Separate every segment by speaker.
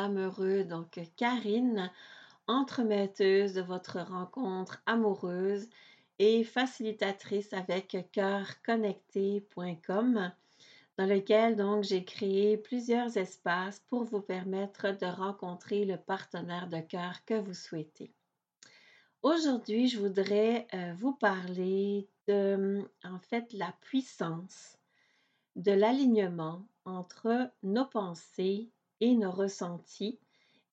Speaker 1: l'amoureux, donc Karine, entremetteuse de votre rencontre amoureuse et facilitatrice avec cœurconnecté.com dans lequel donc j'ai créé plusieurs espaces pour vous permettre de rencontrer le partenaire de cœur que vous souhaitez. Aujourd'hui, je voudrais euh, vous parler de, en fait, la puissance de l'alignement entre nos pensées et nos ressentis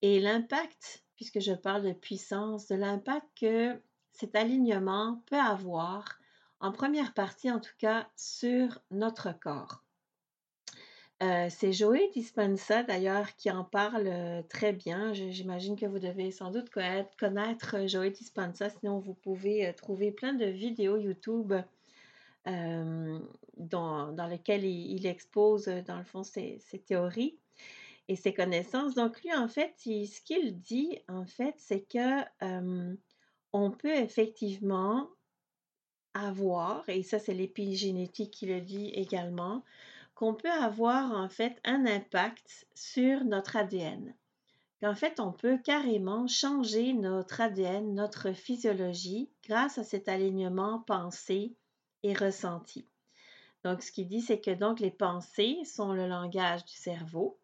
Speaker 1: et l'impact, puisque je parle de puissance, de l'impact que cet alignement peut avoir, en première partie en tout cas, sur notre corps. Euh, c'est Joey Dispensa d'ailleurs qui en parle euh, très bien. J'imagine que vous devez sans doute connaître, euh, Joey Dispensa, sinon vous pouvez trouver plein de vidéos YouTube dans, lesquelles il, expose dans le fond ses, théories et ses connaissances. Donc lui, en fait, ce qu'il dit, en fait, c'est que on peut effectivement avoir, et ça c'est l'épigénétique qui le dit également, qu'on peut avoir en fait un impact sur notre ADN. Qu'en fait, on peut carrément changer notre ADN, notre physiologie, grâce à cet alignement pensée et ressenti. Donc, ce qu'il dit, c'est que donc les pensées sont le langage du cerveau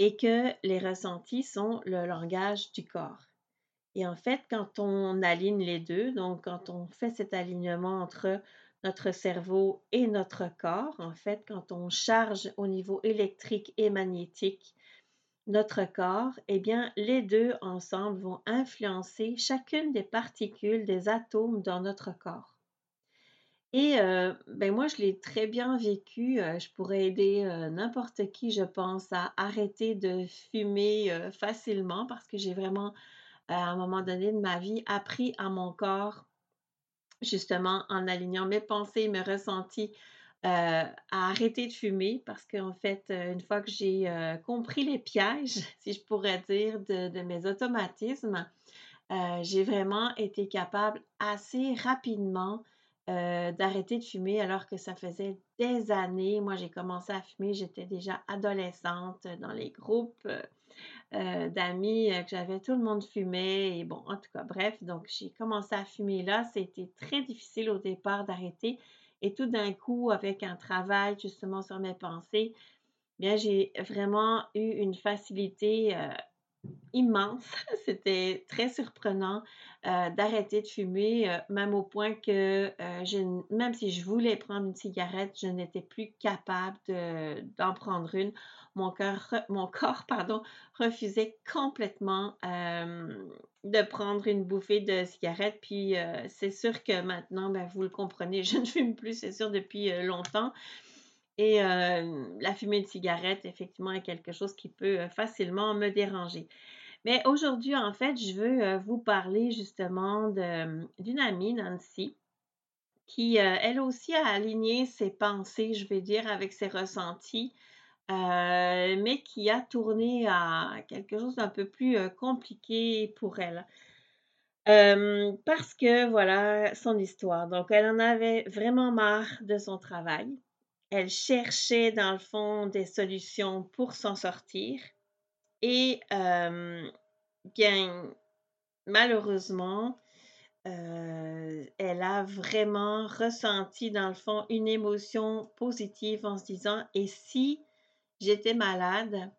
Speaker 1: et que les ressentis sont le langage du corps. Et en fait, quand on aligne les deux, donc quand on fait cet alignement entre notre cerveau et notre corps, en fait, quand on charge au niveau électrique et magnétique notre corps, eh bien, les deux ensemble vont influencer chacune des particules des atomes dans notre corps. Et ben moi, je l'ai très bien vécu. Je pourrais aider n'importe qui, je pense, à arrêter de fumer facilement parce que j'ai vraiment, à un moment donné de ma vie, appris à mon corps justement en alignant mes pensées, mes ressentis, à arrêter de fumer parce qu'en fait, une fois que j'ai compris les pièges, si je pourrais dire, de, mes automatismes, j'ai vraiment été capable assez rapidement d'arrêter de fumer alors que ça faisait des années. Moi, j'ai commencé à fumer, j'étais déjà adolescente dans les groupes euh, d'amis euh, que j'avais, tout le monde fumait. Et bon, en tout cas, bref, donc j'ai commencé à fumer là. C'était très difficile au départ d'arrêter. Et tout d'un coup, avec un travail justement sur mes pensées, bien, j'ai vraiment eu une facilité euh, immense. C'était très surprenant euh, d'arrêter de fumer, euh, même au point que euh, même si je voulais prendre une cigarette, je n'étais plus capable d'en prendre une. Mon, mon corps pardon, refusait complètement de prendre une bouffée de cigarette. Puis c'est sûr que maintenant, ben, vous le comprenez, je ne fume plus, c'est sûr, depuis longtemps. Et la fumée de cigarette, effectivement, est quelque chose qui peut facilement me déranger. Mais aujourd'hui, en fait, je veux vous parler justement d'une amie, Nancy, qui, elle aussi, a aligné ses pensées, je vais dire, avec ses ressentis, mais qui a tourné à quelque chose d'un peu plus compliqué pour elle. parce que voilà son histoire. Donc, elle en avait vraiment marre de son travail elle cherchait dans le fond des solutions pour s'en sortir. Et bien, malheureusement, elle a vraiment ressenti dans le fond une émotion positive en se disant, et si j'étais malade,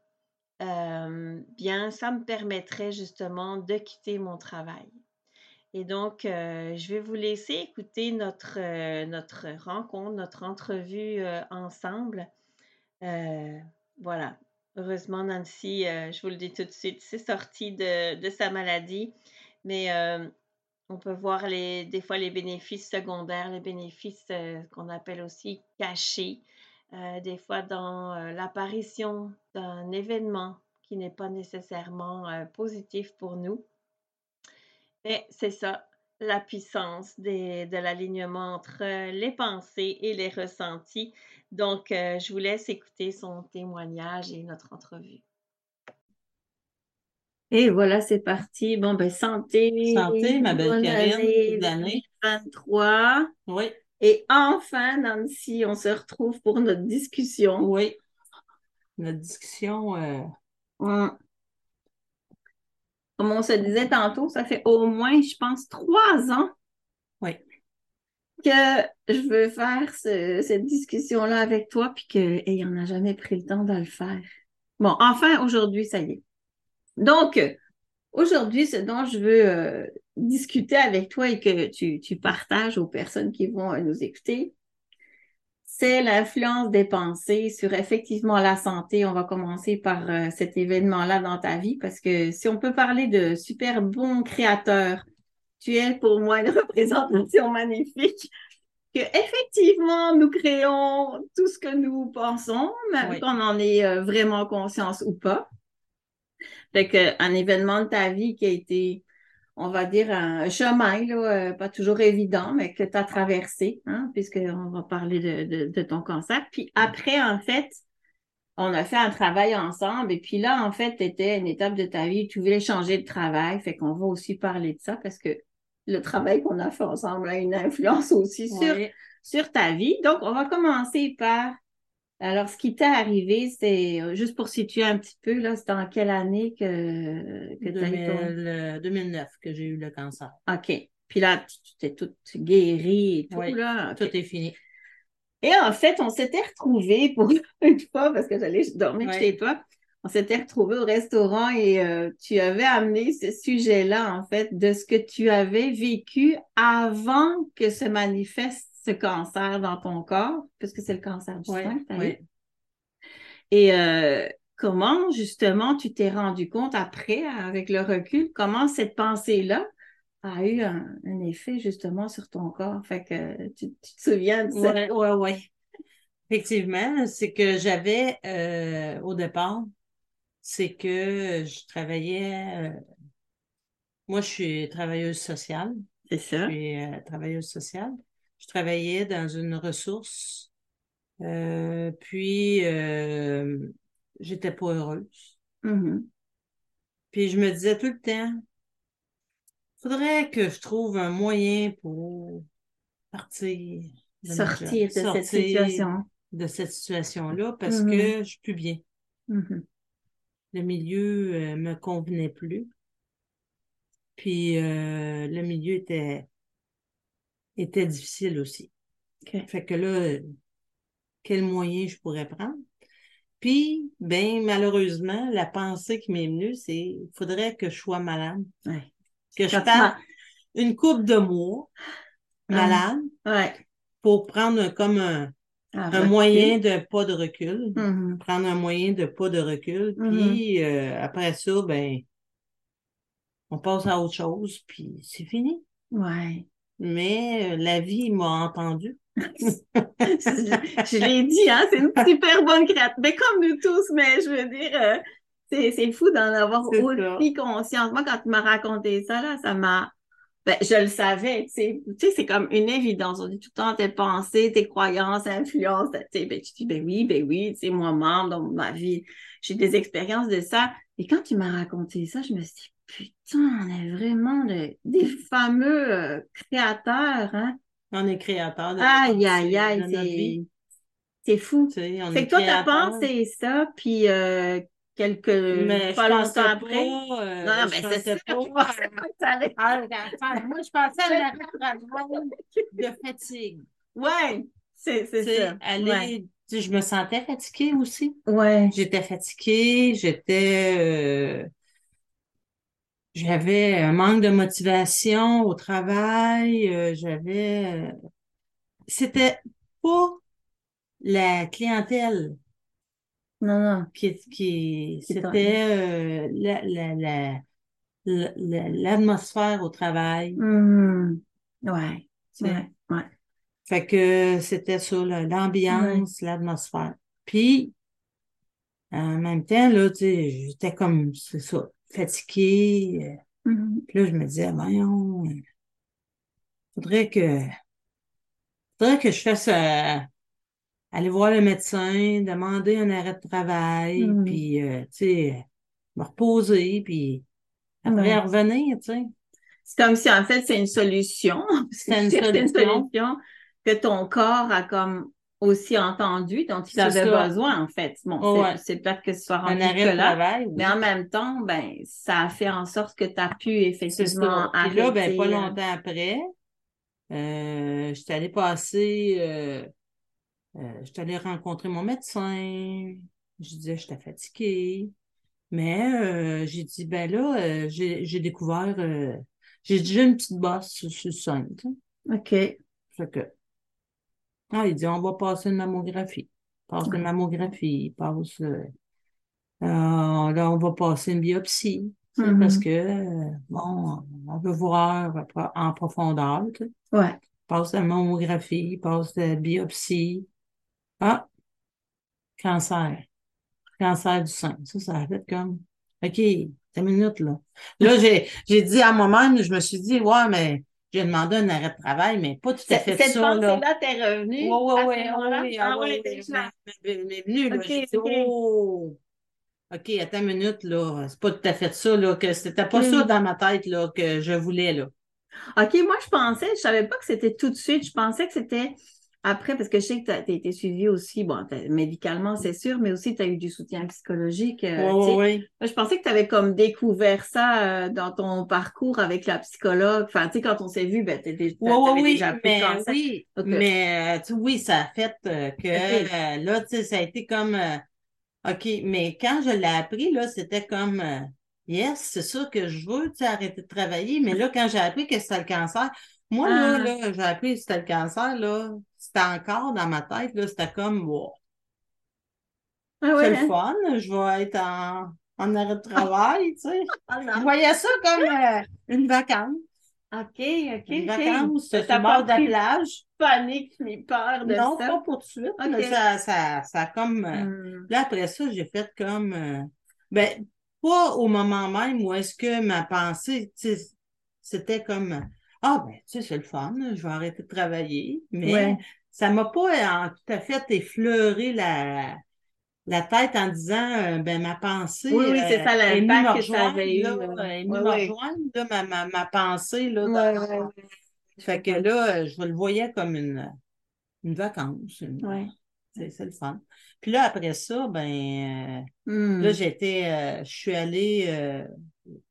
Speaker 1: bien, ça me permettrait justement de quitter mon travail. Et donc, je vais vous laisser écouter notre, notre rencontre, notre entrevue ensemble. voilà. Heureusement, Nancy, je vous le dis tout de suite, c'est sorti de, de, sa maladie, mais on peut voir les, des fois les bénéfices secondaires, les bénéfices qu'on appelle aussi cachés, des fois dans l'apparition d'un événement qui n'est pas nécessairement positif pour nous. Mais c'est ça, la puissance de l'alignement entre les pensées et les ressentis. Donc, euh, je vous laisse écouter son témoignage et notre entrevue.
Speaker 2: Et voilà, c'est parti. Bon, ben, santé.
Speaker 3: Santé, ma belle Karine.
Speaker 2: 2023.
Speaker 3: Oui.
Speaker 2: Et enfin, Nancy, on se retrouve pour notre discussion.
Speaker 3: Oui. Notre discussion, euh,
Speaker 2: Hum. Comme on se disait tantôt, ça fait au moins, je pense, trois ans. Que je veux faire ce- cette discussion-là avec toi, puis que, et on n'a jamais pris le temps de le faire. Bon, enfin, aujourd'hui, ça y est. Donc, aujourd'hui, ce dont je veux euh, discuter avec toi et que tu, partages aux personnes qui vont euh, nous écouter, c'est l'influence des pensées sur effectivement la santé. On va commencer par euh, cet événement-là dans ta vie parce que si on peut parler de super bon créateur, tu es pour moi une représentation magnifique que effectivement nous créons tout ce que nous pensons, même
Speaker 3: Oui.
Speaker 2: qu'on en ait euh, vraiment conscience ou pas. Fait que un événement de ta vie qui a été, on va dire, un chemin, là, euh, pas toujours évident, mais que tu as traversé, hein, puisqu'on va parler de, de, de ton cancer. Puis après, en fait, on a fait un travail ensemble. Et puis là, en fait, tu étais à une étape de ta vie où tu voulais changer de travail. Fait qu'on va aussi parler de ça parce que le travail qu'on a fait ensemble a une influence aussi sur
Speaker 3: Oui.
Speaker 2: sur ta vie. Donc, on va commencer par. Alors, ce qui t'est arrivé, c'est juste pour situer un petit peu, là, c'est en quelle année que, que tu as eu ton.
Speaker 3: 2000, euh, 2009 que j'ai eu le cancer.
Speaker 2: OK. Puis là, tu t'es toute guérie et tout,
Speaker 3: Oui,
Speaker 2: là.
Speaker 3: Tout est fini.
Speaker 2: Et en fait, on s'était retrouvés pour une fois, parce que j'allais dormir
Speaker 3: Ouais.
Speaker 2: chez toi. On s'était retrouvés au restaurant et euh, tu avais amené ce sujet-là, en fait, de ce que tu avais vécu avant que se manifeste ce cancer dans ton corps, puisque c'est le cancer du
Speaker 3: Oui,
Speaker 2: sein que
Speaker 3: oui.
Speaker 2: Et euh, comment, justement, tu t'es rendu compte après, avec le recul, comment cette pensée-là a eu un, un effet, justement, sur ton corps? Fait que tu, tu te souviens de ça?
Speaker 3: Ouais, ouais. Effectivement, c'est que j'avais euh, au départ, c'est que je travaillais. euh, moi, je suis travailleuse sociale.
Speaker 2: C'est
Speaker 3: Je
Speaker 2: ça.
Speaker 3: suis euh, travailleuse sociale. Je travaillais dans une ressource. euh, puis, euh, j'étais pas heureuse.
Speaker 2: Mhm.
Speaker 3: Puis, je me disais tout le temps, faudrait que je trouve un moyen pour partir. de
Speaker 2: Sortir de cette situation.
Speaker 3: de cette situation-là parce que je suis plus bien.
Speaker 2: Mhm.
Speaker 3: Le milieu euh, me convenait plus. Puis euh, le milieu était était difficile aussi. Fait que là, quel moyen je pourrais prendre? Puis, ben, malheureusement, la pensée qui m'est venue, c'est il faudrait que je sois malade.
Speaker 2: Ouais.
Speaker 3: Que je parte une couple de mois
Speaker 2: Mhm.
Speaker 3: malade
Speaker 2: Ouais.
Speaker 3: pour prendre comme un,
Speaker 2: Ah,
Speaker 3: un
Speaker 2: recul.
Speaker 3: moyen de pas de recul.
Speaker 2: Mhm.
Speaker 3: prendre un moyen de pas de recul,
Speaker 2: Mhm.
Speaker 3: puis euh, après ça, ben, on passe à autre chose, puis c'est fini.
Speaker 2: Ouais.
Speaker 3: Mais euh, la vie m'a entendu.
Speaker 2: je l'ai dit, hein, c'est une super bonne créature. Mais comme nous tous, mais je veux dire, euh, c'est, fou d'en avoir aussi conscience. Moi, quand tu m'as raconté ça, là, ça m'a. Ben, je le savais, tu sais. Tu sais, c'est comme une évidence. On dit tout le temps tes pensées, tes croyances, influencent. Tu sais, ben, tu dis, ben oui, ben oui, tu sais, moi-même, dans ma vie, j'ai des expériences de ça. Et quand tu m'as raconté ça, je me suis dit, putain, on est vraiment de- des fameux euh, créateurs, hein.
Speaker 3: On est créateur de
Speaker 2: Aïe, aïe, aïe, c'est, c'est fou.
Speaker 3: tu sais, on
Speaker 2: Fait que toi, t'as
Speaker 3: créateur.
Speaker 2: pensé ça, puis euh, quelques,
Speaker 3: mais
Speaker 2: pas
Speaker 3: je
Speaker 2: longtemps après.
Speaker 3: pas,
Speaker 2: non,
Speaker 3: euh,
Speaker 2: non, mais c'est
Speaker 3: pensais
Speaker 2: ça.
Speaker 3: pas- Ah, moi, je pensais à l'arrêt de travail de fatigue.
Speaker 2: Ouais, c'est, c'est ça.
Speaker 3: aller,
Speaker 2: Ouais.
Speaker 3: tu sais, je me sentais fatiguée aussi.
Speaker 2: Ouais.
Speaker 3: J'étais fatiguée, j'étais euh, j'avais un manque de motivation au travail, euh, j'avais euh, c'était pas la clientèle
Speaker 2: Non, non.
Speaker 3: qui c'était euh, la, la, la, la- la- l'atmosphère au travail.
Speaker 2: Mhm. Ouais. Ouais. Ouais.
Speaker 3: Fait que c'était ça, là, l'ambiance, l'atmosphère. Puis, en même temps, là, tu sais, j'étais comme, c'est ça, fatiguée. euh,
Speaker 2: Mhm.
Speaker 3: Puis là, je me disais, voyons, euh, faudrait que, faudrait que je fasse, euh, aller voir le médecin, demander un arrêt de travail,
Speaker 2: Mhm.
Speaker 3: puis, euh, tu sais, me reposer, puis après revenir, tu sais.
Speaker 2: C'est comme si, en fait, c'est une solution.
Speaker 3: C'était une
Speaker 2: C'est
Speaker 3: solution.
Speaker 2: que ton corps a comme aussi entendu dont il
Speaker 3: C'est
Speaker 2: avait
Speaker 3: ça.
Speaker 2: besoin, en fait. Bon,
Speaker 3: Oh,
Speaker 2: c'est
Speaker 3: ouais.
Speaker 2: c'est peut-être que ce soit
Speaker 3: Un
Speaker 2: rendu
Speaker 3: arrêt de
Speaker 2: là,
Speaker 3: travail. oui.
Speaker 2: mais en même temps, ben, ça a fait en sorte que tu as pu
Speaker 3: C'est
Speaker 2: effectivement
Speaker 3: ça. Puis là, ben,
Speaker 2: arrêter,
Speaker 3: pas
Speaker 2: euh,
Speaker 3: longtemps après, euh, j'étais allée passer, euh, euh, j'étais allée rencontrer mon médecin. Je disais, j'étais fatiguée. Mais euh, j'ai dit, ben là, euh, j'ai découvert, euh, j'ai déjà une petite bosse sur, sur le sein.
Speaker 2: OK.
Speaker 3: Fait que, ah, il dit, on va passer une mammographie. Passe une mammographie, passe, là, on va passer une biopsie.
Speaker 2: Mhm.
Speaker 3: Parce que, bon, on veut voir en profondeur. tu sais.
Speaker 2: Ouais.
Speaker 3: Passe la mammographie, passe la biopsie. Ah, cancer. Cancer du sein. Ça, ça a fait comme, OK, une minute, là. Là, j'ai, dit à moi-même, je me suis dit, ouais, mais j'ai demandé un arrêt de travail, mais pas tout à
Speaker 2: Cette,
Speaker 3: fait
Speaker 2: cette
Speaker 3: ça, là.
Speaker 2: pensée-là t'est revenue à ce moment-là?
Speaker 3: oui,
Speaker 2: Ah
Speaker 3: ah,
Speaker 2: ouais,
Speaker 3: ouais, ouais,
Speaker 2: déjà.
Speaker 3: mais- mais- mais venu, là,
Speaker 2: Ok,
Speaker 3: j'ai dit,
Speaker 2: ok.
Speaker 3: oh, OK, attends une minute, là, c'est pas tout à fait ça, là, que c'était pas ça
Speaker 2: Mm.
Speaker 3: dans ma tête, là, que je voulais, là.
Speaker 2: OK, moi, je pensais, je savais pas que c'était tout de suite. Je pensais que c'était après, parce que je sais que tu as, été suivi aussi, bon, médicalement, c'est sûr, mais aussi tu as eu du soutien psychologique. euh, tu. Moi, Je pensais que tu avais comme découvert ça euh, dans ton parcours avec la psychologue. Enfin, tu sais, quand on s'est vu, ben, t'étais-
Speaker 3: Oui,
Speaker 2: t'avais
Speaker 3: oui, oui,
Speaker 2: déjà
Speaker 3: mais oui, mais euh, tu- oui, ça a fait euh, que euh, là, tu sais, ça a été comme euh, OK, mais quand je l'ai appris, là, c'était comme Yes, c'est ça que je veux, tu sais, arrêter de travailler. Mais là, quand j'ai appris que c'était le cancer, moi, là,
Speaker 2: Ah.
Speaker 3: là, j'ai appris que c'était le cancer, là, c'était encore dans ma tête, là, c'était comme wow,
Speaker 2: Ah
Speaker 3: c'est le
Speaker 2: hein?
Speaker 3: fun, je vais être en, en arrêt de travail, tu sais. Je voyais ça comme euh, une vacance.
Speaker 2: OK, OK,
Speaker 3: Une vacance le bord
Speaker 2: pas
Speaker 3: de la plage.
Speaker 2: panique ni peur de
Speaker 3: Non,
Speaker 2: ça?
Speaker 3: pas pour tout de suite. Mais ça, ça, ça comme. euh,
Speaker 2: Hmm.
Speaker 3: Là, après ça, j'ai fait comme. euh, ben, pas au moment même où est-ce que ma pensée, c'était comme. Ah, ben, tu sais, c'est le fun, je vais arrêter de travailler. Mais
Speaker 2: Ouais.
Speaker 3: ça m'a pas euh, tout à fait effleuré la, la tête en disant, euh, ben, ma pensée.
Speaker 2: Oui, oui, c'est
Speaker 3: euh,
Speaker 2: ça
Speaker 3: venue
Speaker 2: l'impact que ça avait eu.
Speaker 3: là,
Speaker 2: euh, ouais,
Speaker 3: me
Speaker 2: ouais.
Speaker 3: rejoindre, là, ma, ma, ma pensée, là, dans-
Speaker 2: Ouais, ouais, ouais.
Speaker 3: fait que là, euh, je le voyais comme une, une vacance. une-
Speaker 2: Ouais.
Speaker 3: C'est le fun. Puis là, après ça, ben, euh,
Speaker 2: Hmm.
Speaker 3: là, j'étais, euh, je suis allée, euh,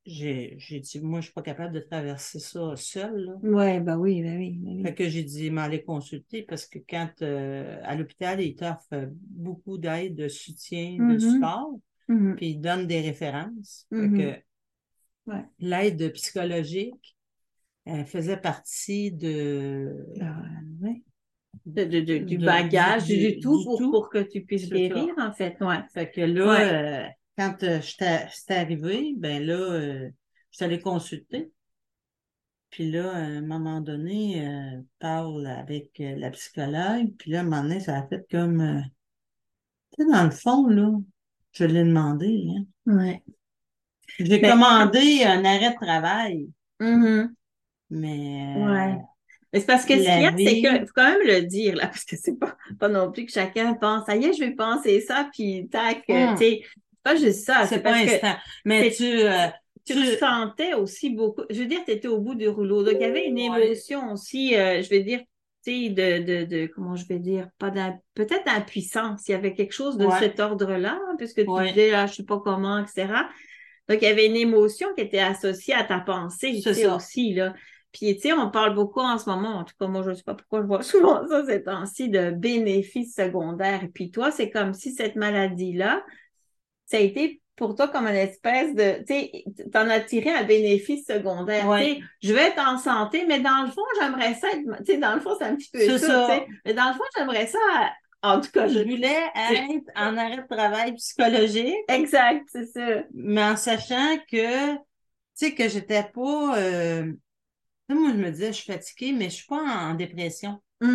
Speaker 3: j'ai dit, moi, je suis pas capable de traverser ça seule,
Speaker 2: bah oui, bah oui, bah oui.
Speaker 3: Fait que j'ai dit, m'aller consulter parce que quand, à l'hôpital, ils t'offrent beaucoup d'aide, de soutien, de
Speaker 2: Mhm.
Speaker 3: support,
Speaker 2: Mhm.
Speaker 3: puis ils donnent des références. Fait que
Speaker 2: Ouais.
Speaker 3: l'aide psychologique, elle faisait partie de,
Speaker 2: Ah, ouais. De- de- de- du bagage, du,
Speaker 3: du-
Speaker 2: tout,
Speaker 3: du
Speaker 2: pour,
Speaker 3: tout.
Speaker 2: pour que tu puisses
Speaker 3: C'est
Speaker 2: guérir, en fait. Ouais.
Speaker 3: Fait que là,
Speaker 2: Ouais.
Speaker 3: euh, quand euh, j'étais j'étais arrivée, ben là, euh, je suis allée consulter. Puis là, à un moment donné, euh, parle avec euh, la psychologue. Puis là, à un moment donné, ça a fait comme... euh, tu sais, dans le fond, là, je l'ai demandé. Hein.
Speaker 2: Ouais.
Speaker 3: J'ai
Speaker 2: Mais-
Speaker 3: commandé un arrêt de travail,
Speaker 2: Mhm.
Speaker 3: mais... euh,
Speaker 2: Ouais. Mais c'est parce que ce qu'il y a, c'est que, faut quand même le dire, là, parce que c'est pas, pas non plus que chacun pense, ça y est, je vais penser ça, puis tac, euh,
Speaker 3: Hum.
Speaker 2: tu sais, c'est pas juste ça,
Speaker 3: c'est pas
Speaker 2: parce que
Speaker 3: instant. Mais tu... euh,
Speaker 2: tu
Speaker 3: tu-
Speaker 2: ressentais aussi beaucoup, je veux dire, tu étais au bout du rouleau, donc il y avait une émotion aussi, euh, je veux dire, tu sais, de, de, de, comment je vais dire, pas d'im- peut-être d'impuissance, il y avait quelque chose de
Speaker 3: Ouais.
Speaker 2: cet ordre-là, hein, puisque tu
Speaker 3: Ouais.
Speaker 2: disais, là, je sais pas comment, etc. Donc, il y avait une émotion qui était associée à ta pensée, tu sais, aussi, là. Puis, tu sais, on parle beaucoup en ce moment, en tout cas, moi, je ne sais pas pourquoi je vois souvent ça ces temps-ci, de bénéfices secondaires. Et puis, toi, c'est comme si cette maladie-là, ça a été pour toi comme une espèce de, tu sais, t'en as tiré un bénéfice secondaire.
Speaker 3: Ouais.
Speaker 2: Tu sais, je vais être en santé, mais dans le fond, j'aimerais ça être, tu sais, dans le fond, c'est un petit peu ça,
Speaker 3: ça.
Speaker 2: Mais dans le fond, j'aimerais ça, en tout cas,
Speaker 3: je
Speaker 2: je...
Speaker 3: voulais être en arrêt de travail psychologique.
Speaker 2: Exact, c'est ça.
Speaker 3: mais en sachant que, tu sais, que j'étais pas, euh, moi, je me disais, je suis fatiguée, mais je suis pas en dépression.
Speaker 2: C'est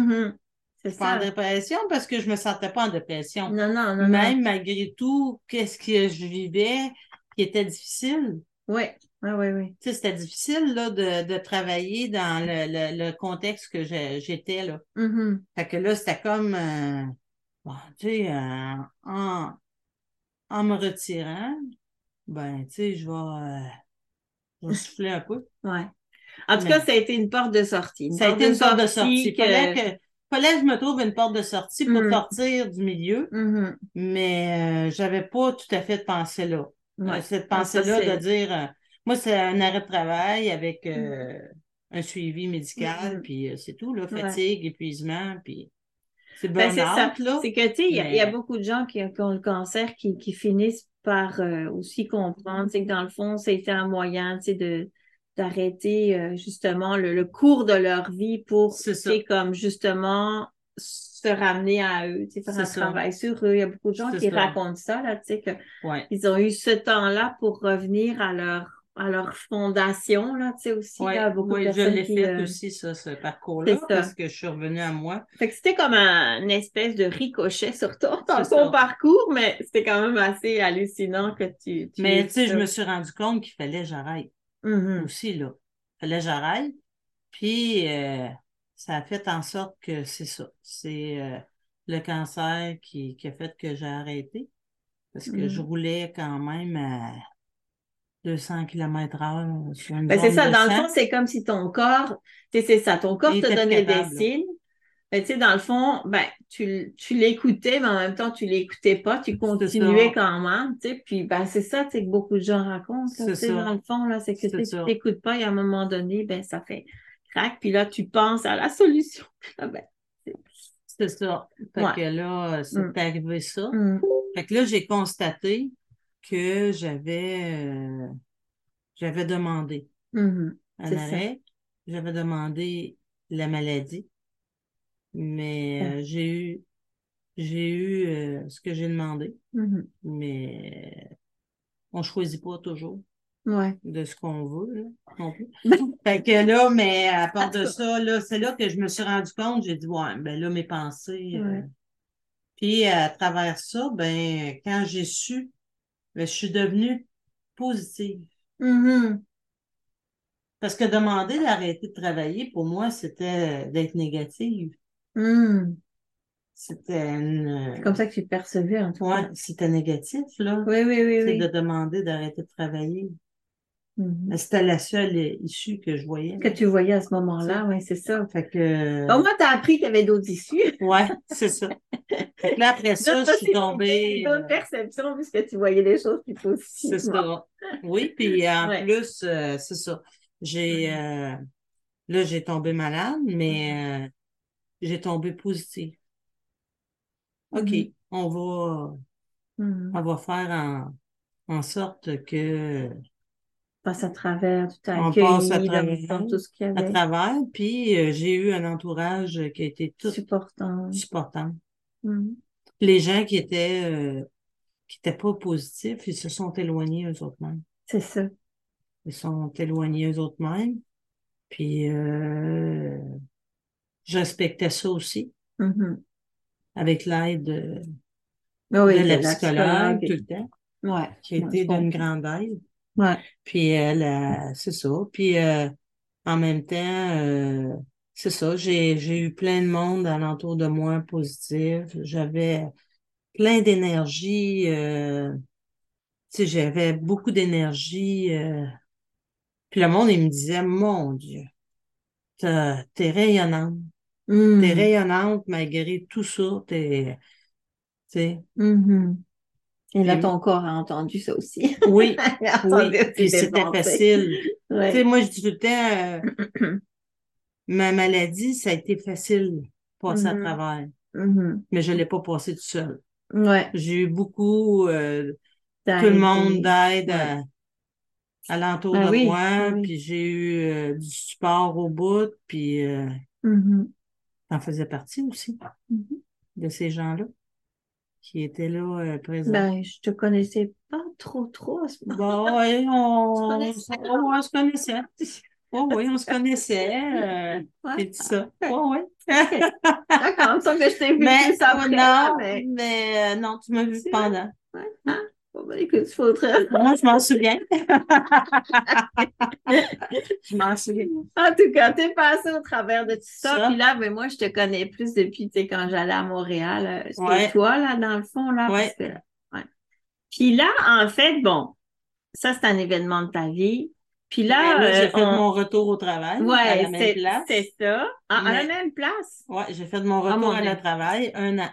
Speaker 3: Je suis pas en dépression parce que je me sentais pas en dépression.
Speaker 2: Non, non, non,
Speaker 3: Même malgré tout, qu'est-ce que je vivais qui était difficile.
Speaker 2: Oui, oui, oui, oui.
Speaker 3: Tu sais, c'était difficile, là, de, de travailler dans le, le, le contexte que j'étais, là.
Speaker 2: Mhm.
Speaker 3: Fait que là, c'était comme, euh, bon, tu sais, euh, en, en me retirant, ben, tu sais, je vais, euh, je vais souffler un peu.
Speaker 2: Ouais. En tout
Speaker 3: Mais-
Speaker 2: cas, ça a été une porte de sortie. Une
Speaker 3: Ça a été une sorte de sortie.
Speaker 2: que-
Speaker 3: fallait que, fallait que je me trouve une porte de sortie pour
Speaker 2: Mm.
Speaker 3: sortir du milieu,
Speaker 2: Mhm.
Speaker 3: mais euh, j'avais pas tout à fait de pensée là.
Speaker 2: Ouais.
Speaker 3: Euh, Cette
Speaker 2: Ah,
Speaker 3: pensée-là
Speaker 2: c'est-
Speaker 3: de dire, euh, moi, c'est un arrêt de travail avec euh, un suivi médical,
Speaker 2: Mhm.
Speaker 3: puis c'est tout, là,
Speaker 2: Ouais.
Speaker 3: fatigue, épuisement, puis c'est
Speaker 2: Ben, c'est ça. C'est que, tu sais, il y, a- y beaucoup de gens qui, qui ont le cancer qui, qui finissent par aussi comprendre, sais, que dans le fond, c'était un moyen, tu sais, de d'arrêter euh, justement le, le cours de leur vie pour,
Speaker 3: C'est
Speaker 2: comme justement se ramener à eux, tu sais, faire un
Speaker 3: ça.
Speaker 2: travail sur eux. Il y a beaucoup de gens qui
Speaker 3: ça.
Speaker 2: racontent ça, là, tu sais, que
Speaker 3: Ouais.
Speaker 2: ils ont eu ce temps-là pour revenir à leur à leur fondation, là, tu sais, aussi,
Speaker 3: Ouais,
Speaker 2: là, beaucoup de
Speaker 3: ouais, je
Speaker 2: personnes
Speaker 3: l'ai
Speaker 2: qui,
Speaker 3: fait
Speaker 2: euh,
Speaker 3: aussi, ça, ce parcours-là, parce que je suis revenue à moi.
Speaker 2: fait que c'était comme un, une espèce de ricochet sur ton, dans ton
Speaker 3: ça.
Speaker 2: parcours, mais c'était quand même assez hallucinant que tu, tu
Speaker 3: Mais tu sais, je me suis rendu compte qu'il fallait que
Speaker 2: Mhm.
Speaker 3: aussi, là. Fallait que j'arrête. Puis, euh, ça a fait en sorte que c'est ça. C'est euh, le cancer qui, qui a fait que j'ai arrêté. Parce que je roulais quand même à 200 km heure
Speaker 2: Ben, c'est ça, dans le fond, c'est comme si ton corps, tu sais, c'est ça, ton corps
Speaker 3: Il
Speaker 2: te donnait des
Speaker 3: capable,
Speaker 2: signes. Ben, tu sais, dans le fond, ben, tu, tu l'écoutais, mais en même temps, tu l'écoutais pas, tu continuais quand même, tu sais, puis ben, c'est ça, que beaucoup de gens racontent, là,
Speaker 3: C'est
Speaker 2: tu sais,
Speaker 3: ça.
Speaker 2: dans le fond, là, c'est que tu t'écoutes pas, et à un moment donné, ben, ça fait crack, puis là, tu penses à la solution. Ah, ben,
Speaker 3: C'est ça. Fait
Speaker 2: Ouais.
Speaker 3: que là, c'est
Speaker 2: Mm.
Speaker 3: arrivé ça.
Speaker 2: hum,
Speaker 3: Fait que là, j'ai constaté que j'avais euh, j'avais demandé
Speaker 2: hum,
Speaker 3: un arrêt, j'avais demandé la maladie, mais
Speaker 2: Ouais.
Speaker 3: euh, j'ai eu j'ai eu euh, ce que j'ai demandé,
Speaker 2: hum,
Speaker 3: mais on choisit pas toujours
Speaker 2: ouais.
Speaker 3: de ce qu'on veut là, non plus. Fait que là, mais à part de ça, là, c'est là que je me suis rendu compte, j'ai dit ouais, ben là mes pensées. euh. Puis à travers ça, ben quand j'ai su, ben, je suis devenue positive.
Speaker 2: Mhm.
Speaker 3: Parce que demander d'arrêter de travailler, pour moi, c'était d'être négative.
Speaker 2: Hum.
Speaker 3: C'était une...
Speaker 2: C'est comme ça que tu percevais, en tout cas.
Speaker 3: C'était négatif, là.
Speaker 2: Oui, oui, oui,
Speaker 3: C'est
Speaker 2: oui.
Speaker 3: de demander d'arrêter de travailler.
Speaker 2: Mhm.
Speaker 3: Mais c'était la seule issue que je voyais.
Speaker 2: Que tu voyais à ce moment-là, oui, c'est ça.
Speaker 3: Fait que...
Speaker 2: Au moins, tu as appris qu'il y avait d'autres issues.
Speaker 3: Ouais, c'est ça. Fait que là, après ça, je suis tombée...
Speaker 2: D'autres
Speaker 3: euh,
Speaker 2: perceptions, puisque tu voyais les choses plus positivement.
Speaker 3: C'est ça. Oui, puis en
Speaker 2: Ouais.
Speaker 3: plus, euh, c'est ça. J'ai... euh, Là, j'ai tombé malade, mais euh, j'ai tombé positive. OK,
Speaker 2: Mhm.
Speaker 3: on va...
Speaker 2: Mhm.
Speaker 3: on va faire en, en sorte que
Speaker 2: Passe à travers,
Speaker 3: On
Speaker 2: accueilli
Speaker 3: passe à travers,
Speaker 2: tout ce qu'il y
Speaker 3: à
Speaker 2: avait.
Speaker 3: travers, puis euh, j'ai eu un entourage qui a été tout
Speaker 2: Supportant.
Speaker 3: supportant.
Speaker 2: Mhm.
Speaker 3: Les gens qui étaient euh, qui étaient pas positifs, ils se sont éloignés eux autres mêmes.
Speaker 2: C'est ça.
Speaker 3: Ils se sont éloignés eux autres mêmes. Puis euh, je respectais ça aussi,
Speaker 2: Mhm.
Speaker 3: avec l'aide de,
Speaker 2: Ah oui,
Speaker 3: de la psychologue tout le temps,
Speaker 2: Ouais.
Speaker 3: qui a été d'une grande aide.
Speaker 2: Ouais.
Speaker 3: Puis elle, euh, c'est ça. Puis euh, en même temps, euh, c'est ça, j'ai, j'ai eu plein de monde alentour de moi positif. J'avais plein d'énergie. euh, tu sais, j'avais beaucoup d'énergie. euh. puis le monde, il me disait, mon Dieu, t'es rayonnante. T'es
Speaker 2: Mhm.
Speaker 3: rayonnante malgré tout ça. T'es, tu
Speaker 2: Mhm. Et là, ton corps a entendu ça aussi.
Speaker 3: oui, oui. Puis c'était facile.
Speaker 2: Ouais.
Speaker 3: Tu sais, moi, je dis tout le temps, euh, ma maladie, ça a été facile de passer à
Speaker 2: Mhm.
Speaker 3: travers,
Speaker 2: Mhm.
Speaker 3: mais je l'ai pas passé tout seul.
Speaker 2: Ouais.
Speaker 3: J'ai eu beaucoup, euh, tout le monde d'aide
Speaker 2: Ouais.
Speaker 3: à, alentour
Speaker 2: Ah
Speaker 3: de
Speaker 2: oui,
Speaker 3: moi,
Speaker 2: oui.
Speaker 3: puis j'ai eu euh, du support au bout, puis euh, J'en faisais partie aussi
Speaker 2: Mhm.
Speaker 3: de ces gens-là qui étaient là euh, présents.
Speaker 2: Ben, je te connaissais pas trop, trop à ce moment.
Speaker 3: Bon, ouais, on,
Speaker 2: Tu
Speaker 3: on, se connaissait. Oh, oui, on se connaissait. euh,
Speaker 2: Ouais.
Speaker 3: et tout ça. Oh, oui.
Speaker 2: D'accord, me semble que je t'ai vu
Speaker 3: Mais,
Speaker 2: après,
Speaker 3: non,
Speaker 2: mais...
Speaker 3: mais euh, non, tu m'as vu pendant.
Speaker 2: Ouais. Ah, bon, ben, écoute, il faudrait...
Speaker 3: Moi, je m'en souviens. je m'en souviens.
Speaker 2: En tout cas, t'es passé au travers de tout ça.
Speaker 3: Ça.
Speaker 2: Puis là, ben, moi, je te connais plus depuis, quand j'allais à Montréal. euh, C'était
Speaker 3: Ouais.
Speaker 2: toi, là, dans le fond, là.
Speaker 3: Ouais.
Speaker 2: parce que- ouais. Puis là, en fait, bon, ça, c'est un événement de ta vie. Puis là,
Speaker 3: là, j'ai
Speaker 2: euh,
Speaker 3: fait
Speaker 2: on-
Speaker 3: mon retour au travail à
Speaker 2: ouais,
Speaker 3: la même
Speaker 2: c'est
Speaker 3: place.
Speaker 2: c'est ça. Ah, à la même place?
Speaker 3: Ouais, j'ai fait mon
Speaker 2: Ah,
Speaker 3: retour à la travail un an.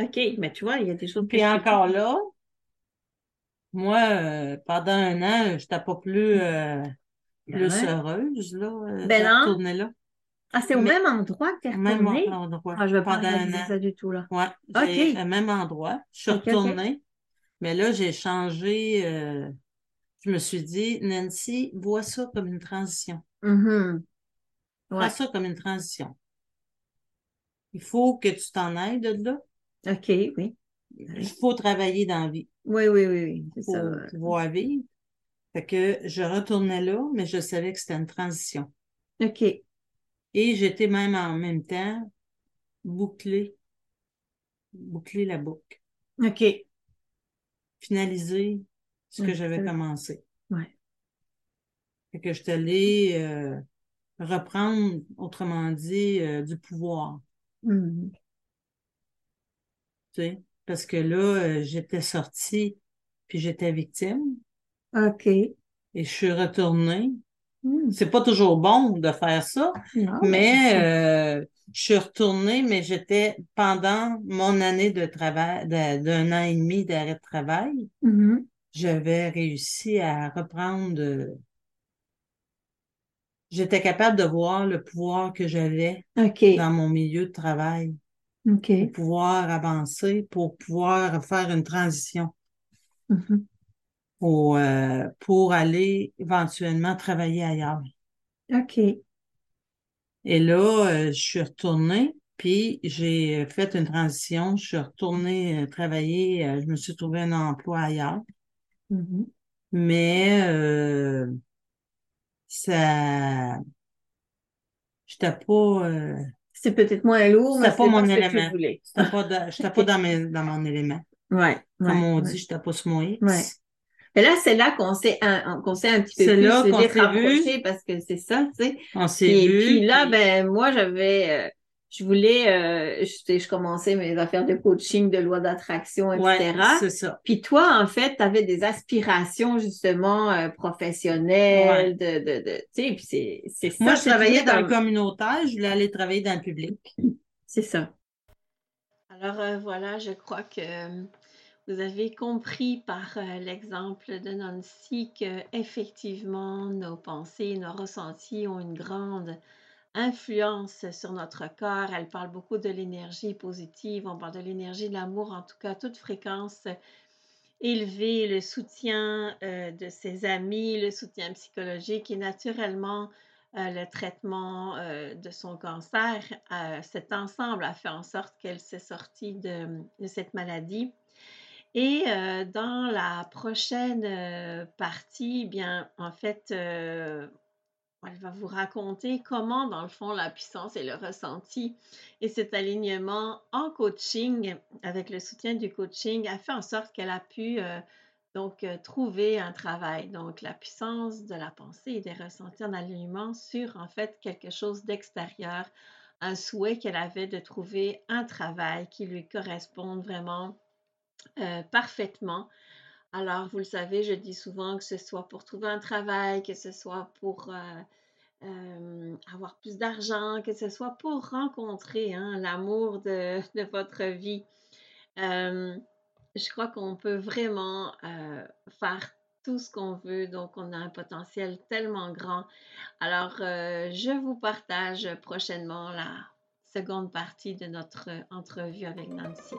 Speaker 2: OK, mais tu vois, il y a des choses
Speaker 3: Puis encore là, moi, euh, pendant un an, je n'étais pas plus, euh, plus
Speaker 2: Ouais.
Speaker 3: heureuse, là, euh,
Speaker 2: Ben
Speaker 3: de retourner là.
Speaker 2: Ah, c'est au
Speaker 3: Mais-
Speaker 2: même endroit que tu es
Speaker 3: Au même endroit.
Speaker 2: Ah, je vais pas
Speaker 3: an.
Speaker 2: ça du tout, là.
Speaker 3: Ouais, j'ai
Speaker 2: OK.
Speaker 3: au même endroit. Je suis retournée, mais là, j'ai changé. euh, je me suis dit, Nancy, vois ça comme une transition. Prends
Speaker 2: Ouais.
Speaker 3: ça comme une transition. Il faut que tu t'en ailles de là.
Speaker 2: OK, oui.
Speaker 3: Il faut travailler dans la vie.
Speaker 2: Oui, oui, oui, oui.
Speaker 3: Faut
Speaker 2: ça.
Speaker 3: pouvoir vivre. Fait que je retournais là, mais je savais que c'était une transition.
Speaker 2: OK.
Speaker 3: Et j'étais même en même temps boucler, boucler la boucle,
Speaker 2: OK.
Speaker 3: finaliser ce que j'avais commencé.
Speaker 2: Ouais.
Speaker 3: Fait que je suis allée euh, reprendre, autrement dit, euh, du pouvoir,
Speaker 2: Mhm.
Speaker 3: tu sais, parce que là, euh, j'étais sortie, puis j'étais victime,
Speaker 2: OK.
Speaker 3: et je suis retournée.
Speaker 2: Mhm.
Speaker 3: C'est pas toujours bon de faire ça,
Speaker 2: Non,
Speaker 3: mais euh, je suis retournée, mais j'étais pendant mon année de travail, d'un an et demi d'arrêt de travail,
Speaker 2: Mhm.
Speaker 3: j'avais réussi à reprendre. J'étais capable de voir le pouvoir que j'avais dans mon milieu de travail Pour pouvoir avancer, pour pouvoir faire une transition,
Speaker 2: Mhm.
Speaker 3: pour, euh, pour aller éventuellement travailler ailleurs.
Speaker 2: OK.
Speaker 3: Et là, euh, je suis retournée, puis j'ai fait une transition. Je suis retournée euh, travailler, euh, je me suis trouvé un emploi ailleurs,
Speaker 2: Mhm.
Speaker 3: mais ça, j'étais pas,
Speaker 2: C'est peut-être moins lourd, mais
Speaker 3: pas
Speaker 2: c'est
Speaker 3: mon
Speaker 2: pas tu
Speaker 3: élément.
Speaker 2: voulais.
Speaker 3: j'étais pas, dans- j'étais pas dans, mes, dans mon élément.
Speaker 2: Ouais.
Speaker 3: Comme on
Speaker 2: ouais.
Speaker 3: dit, j'étais pas sur mon X.
Speaker 2: Ouais. Et là, c'est là qu'on s'est un, qu'on s'est un petit peu
Speaker 3: C'est
Speaker 2: plus
Speaker 3: là
Speaker 2: se
Speaker 3: qu'on s'est
Speaker 2: rapproché parce que c'est ça, tu sais.
Speaker 3: On s'est
Speaker 2: Puis,
Speaker 3: vu.
Speaker 2: puis là, ben moi, j'avais, euh, je voulais, euh, je, je commençais mes affaires de coaching, de loi d'attraction, etc.
Speaker 3: ouais, c'est ça.
Speaker 2: Puis toi, en fait, tu avais des aspirations justement euh, professionnelles, de, de, de, tu sais, puis c'est, c'est ça.
Speaker 3: Moi, je travaillais dans le communautaire, je voulais aller travailler dans le public.
Speaker 2: C'est ça.
Speaker 1: Alors euh, voilà, je crois que vous avez compris par euh, l'exemple de Nancy que effectivement nos pensées, nos ressentis ont une grande influence sur notre corps. Elle parle beaucoup de l'énergie positive, on parle de l'énergie de l'amour, en tout cas toute fréquence élevée, le soutien euh, de ses amis, le soutien psychologique et naturellement euh, le traitement euh, de son cancer. Cet ensemble a fait en sorte qu'elle s'est sortie de, de cette maladie. Et dans la prochaine partie, bien, en fait, elle va vous raconter comment, dans le fond, la puissance et le ressenti et cet alignement en coaching, avec le soutien du coaching, a fait en sorte qu'elle a pu euh, donc euh, trouver un travail. Donc, la puissance de la pensée et des ressentis en alignement sur, en fait, quelque chose d'extérieur, un souhait qu'elle avait de trouver un travail qui lui corresponde vraiment euh, parfaitement. Alors, vous le savez, je dis souvent que ce soit pour trouver un travail, que ce soit pour euh, euh, avoir plus d'argent, que ce soit pour rencontrer hein, l'amour de, votre vie. Je crois qu'on peut vraiment euh, faire tout ce qu'on veut, donc on a un potentiel tellement grand. Alors, je vous partage prochainement la seconde partie de notre entrevue avec Nancy.